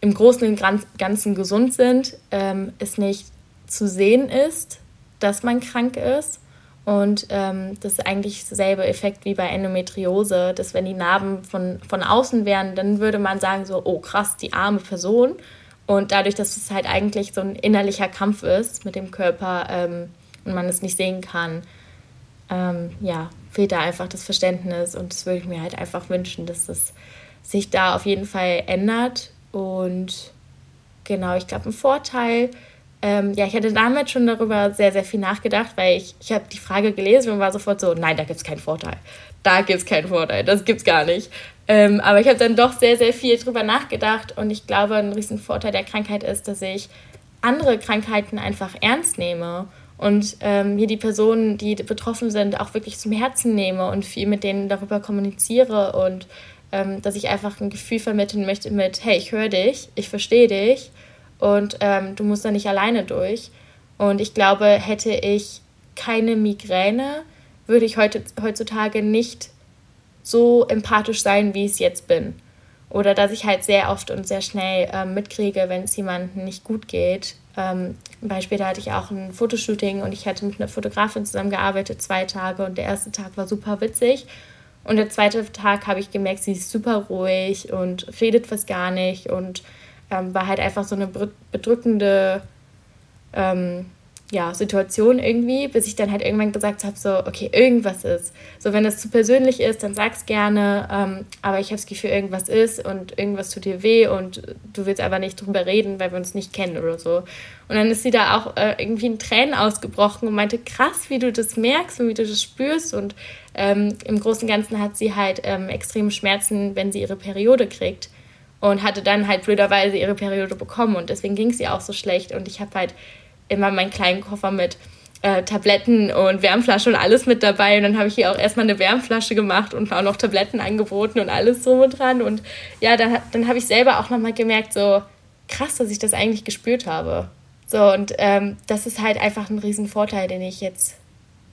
im Großen und Ganzen gesund sind, ähm, es nicht zu sehen ist, dass man krank ist. Und ähm, das ist eigentlich derselbe Effekt wie bei Endometriose, dass wenn die Narben von, von außen wären, dann würde man sagen so, oh krass, die arme Person. Und dadurch, dass es halt eigentlich so ein innerlicher Kampf ist mit dem Körper ähm, und man es nicht sehen kann, ähm, ja, fehlt da einfach das Verständnis. Und das würde ich mir halt einfach wünschen, dass es sich da auf jeden Fall ändert und genau, ich glaube, ein Vorteil, ähm, ja, ich hatte damals schon darüber sehr, sehr viel nachgedacht, weil ich, ich habe die Frage gelesen und war sofort so, nein, da gibt es keinen Vorteil. Da gibt es keinen Vorteil, das gibt es gar nicht. Ähm, aber ich habe dann doch sehr, sehr viel darüber nachgedacht und ich glaube, ein riesen Vorteil der Krankheit ist, dass ich andere Krankheiten einfach ernst nehme und ähm, mir die Personen, die betroffen sind, auch wirklich zum Herzen nehme und viel mit denen darüber kommuniziere und ähm, dass ich einfach ein Gefühl vermitteln möchte mit, hey, ich höre dich, ich verstehe dich und ähm, du musst da nicht alleine durch. Und ich glaube, hätte ich keine Migräne, würde ich heute, heutzutage nicht so empathisch sein, wie ich es jetzt bin. Oder dass ich halt sehr oft und sehr schnell ähm, mitkriege, wenn es jemandem nicht gut geht. Ähm, Beispiel, da hatte ich auch ein Fotoshooting und ich hatte mit einer Fotografin zusammengearbeitet, zwei Tage und der erste Tag war super witzig. Und der zweite Tag habe ich gemerkt, sie ist super ruhig und redet fast gar nicht und ähm, war halt einfach so eine bedrückende ähm, ja, Situation irgendwie, bis ich dann halt irgendwann gesagt habe, so, okay, irgendwas ist. So, wenn das zu persönlich ist, dann sag's gerne, ähm, aber ich habe das Gefühl, irgendwas ist und irgendwas tut dir weh und du willst aber nicht drüber reden, weil wir uns nicht kennen oder so. Und dann ist sie da auch äh, irgendwie in Tränen ausgebrochen und meinte, krass, wie du das merkst und wie du das spürst und ähm, im Großen und Ganzen hat sie halt ähm, extreme Schmerzen, wenn sie ihre Periode kriegt und hatte dann halt blöderweise ihre Periode bekommen und deswegen ging es ihr auch so schlecht und ich habe halt immer meinen kleinen Koffer mit äh, Tabletten und Wärmflasche und alles mit dabei. Und dann habe ich ihr auch erstmal eine Wärmflasche gemacht und auch noch Tabletten angeboten und alles so mit dran. Und ja, dann, dann habe ich selber auch nochmal gemerkt, so krass, dass ich das eigentlich gespürt habe. So, und ähm, das ist halt einfach ein Riesenvorteil, den ich jetzt,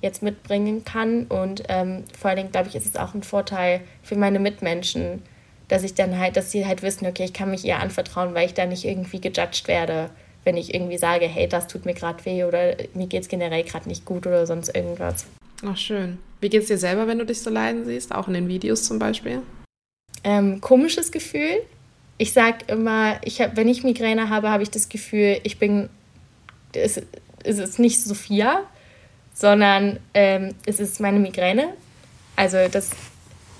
jetzt mitbringen kann. Und ähm, vor allen Dingen, glaube ich, ist es auch ein Vorteil für meine Mitmenschen, dass ich dann halt, dass sie halt wissen, okay, ich kann mich ihr anvertrauen, weil ich da nicht irgendwie gejudged werde wenn ich irgendwie sage, hey, das tut mir gerade weh oder mir geht es generell gerade nicht gut oder sonst irgendwas. Ach, schön. Wie geht es dir selber, wenn du dich so leiden siehst? Auch in den Videos zum Beispiel? Ähm, komisches Gefühl. Ich sage immer, ich hab, wenn ich Migräne habe, habe ich das Gefühl, ich bin, es, es ist nicht Sophia, sondern ähm, es ist meine Migräne. Also das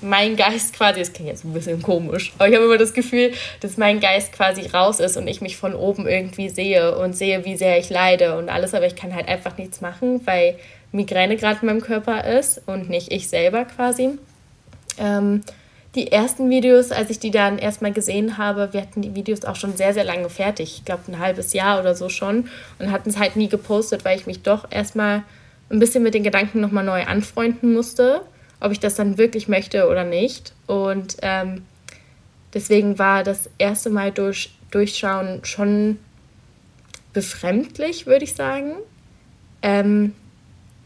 mein Geist quasi, das klingt jetzt ein bisschen komisch, aber ich habe immer das Gefühl, dass mein Geist quasi raus ist und ich mich von oben irgendwie sehe und sehe, wie sehr ich leide und alles, aber ich kann halt einfach nichts machen, weil Migräne gerade in meinem Körper ist und nicht ich selber quasi. Ähm, die ersten Videos, als ich die dann erstmal gesehen habe, wir hatten die Videos auch schon sehr, sehr lange fertig. Ich glaube, ein halbes Jahr oder so schon. Und hatten es halt nie gepostet, weil ich mich doch erstmal ein bisschen mit den Gedanken nochmal neu anfreunden musste ob ich das dann wirklich möchte oder nicht. Und ähm, deswegen war das erste Mal durch, durchschauen schon befremdlich, würde ich sagen. Ähm,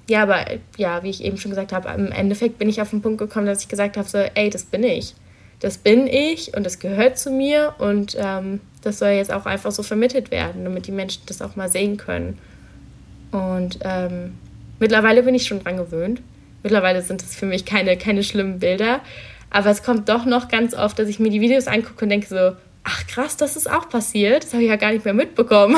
ja, aber ja, wie ich eben schon gesagt habe, im Endeffekt bin ich auf den Punkt gekommen, dass ich gesagt habe, so, ey, das bin ich. Das bin ich und das gehört zu mir und ähm, das soll jetzt auch einfach so vermittelt werden, damit die Menschen das auch mal sehen können. Und ähm, mittlerweile bin ich schon dran gewöhnt. Mittlerweile sind es für mich keine, keine schlimmen Bilder. Aber es kommt doch noch ganz oft, dass ich mir die Videos angucke und denke so, ach krass, das ist auch passiert. Das habe ich ja gar nicht mehr mitbekommen.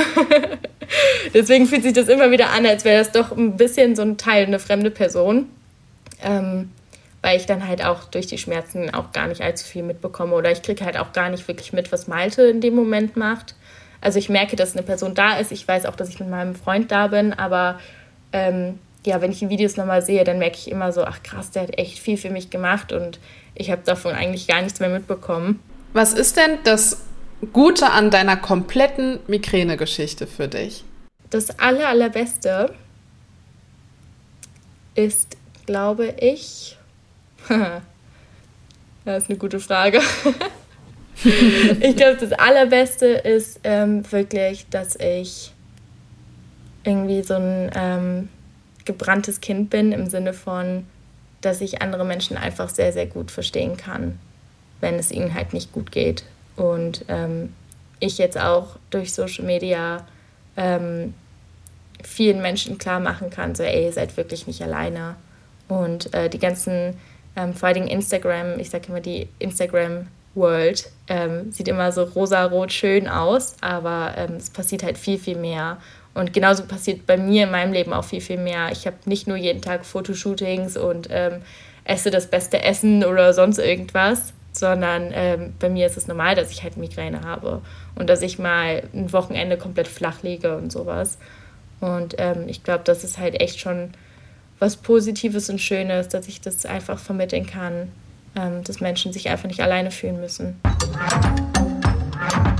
Deswegen fühlt sich das immer wieder an, als wäre das doch ein bisschen so ein Teil, eine fremde Person. Ähm, weil ich dann halt auch durch die Schmerzen auch gar nicht allzu viel mitbekomme. Oder ich kriege halt auch gar nicht wirklich mit, was Malte in dem Moment macht. Also ich merke, dass eine Person da ist. Ich weiß auch, dass ich mit meinem Freund da bin, aber ähm, ja, wenn ich die Videos nochmal sehe, dann merke ich immer so, ach krass, der hat echt viel für mich gemacht und ich habe davon eigentlich gar nichts mehr mitbekommen. Was ist denn das Gute an deiner kompletten Migräne-Geschichte für dich? Das aller, allerbeste ist, glaube ich, das ist eine gute Frage. ich glaube, das Allerbeste ist ähm, wirklich, dass ich irgendwie so ein ähm, gebranntes Kind bin im Sinne von, dass ich andere Menschen einfach sehr, sehr gut verstehen kann, wenn es ihnen halt nicht gut geht. Und ähm, ich jetzt auch durch Social Media ähm, vielen Menschen klar machen kann, so ey, ihr seid wirklich nicht alleine. Und äh, die ganzen, ähm, vor allem Instagram, ich sage immer die Instagram World, ähm, sieht immer so rosa-rot schön aus, aber ähm, es passiert halt viel, viel mehr. Und genauso passiert bei mir in meinem Leben auch viel, viel mehr. Ich habe nicht nur jeden Tag Fotoshootings und ähm, esse das beste Essen oder sonst irgendwas, sondern ähm, bei mir ist es normal, dass ich halt Migräne habe und dass ich mal ein Wochenende komplett flach liege und sowas. Und ähm, ich glaube, das ist halt echt schon was Positives und Schönes, dass ich das einfach vermitteln kann, ähm, dass Menschen sich einfach nicht alleine fühlen müssen.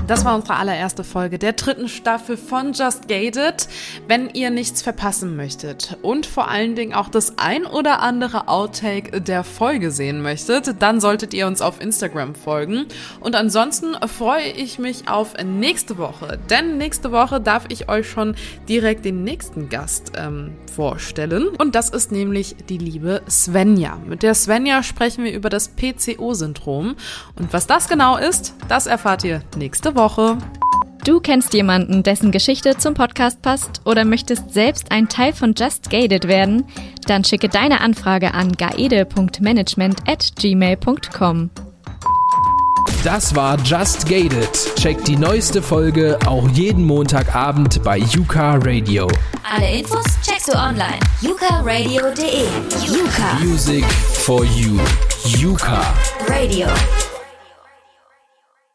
Das war unsere allererste Folge der dritten Staffel von Just Gated. Wenn ihr nichts verpassen möchtet und vor allen Dingen auch das ein oder andere Outtake der Folge sehen möchtet, dann solltet ihr uns auf Instagram folgen. Und ansonsten freue ich mich auf nächste Woche, denn nächste Woche darf ich euch schon direkt den nächsten Gast ähm, vorstellen. Und das ist nämlich die liebe Svenja. Mit der Svenja sprechen wir über das PCO-Syndrom. Und was das genau ist, das erfahrt ihr nächste Woche. Du kennst jemanden, dessen Geschichte zum Podcast passt oder möchtest selbst ein Teil von Just Gated werden? Dann schicke deine Anfrage an gaede.management at gmail.com. Das war Just Gated. Check die neueste Folge auch jeden Montagabend bei Yuka Radio. Alle Infos checkst du online. yukaradio.de. Yuka. Music for you. Yuka. Radio.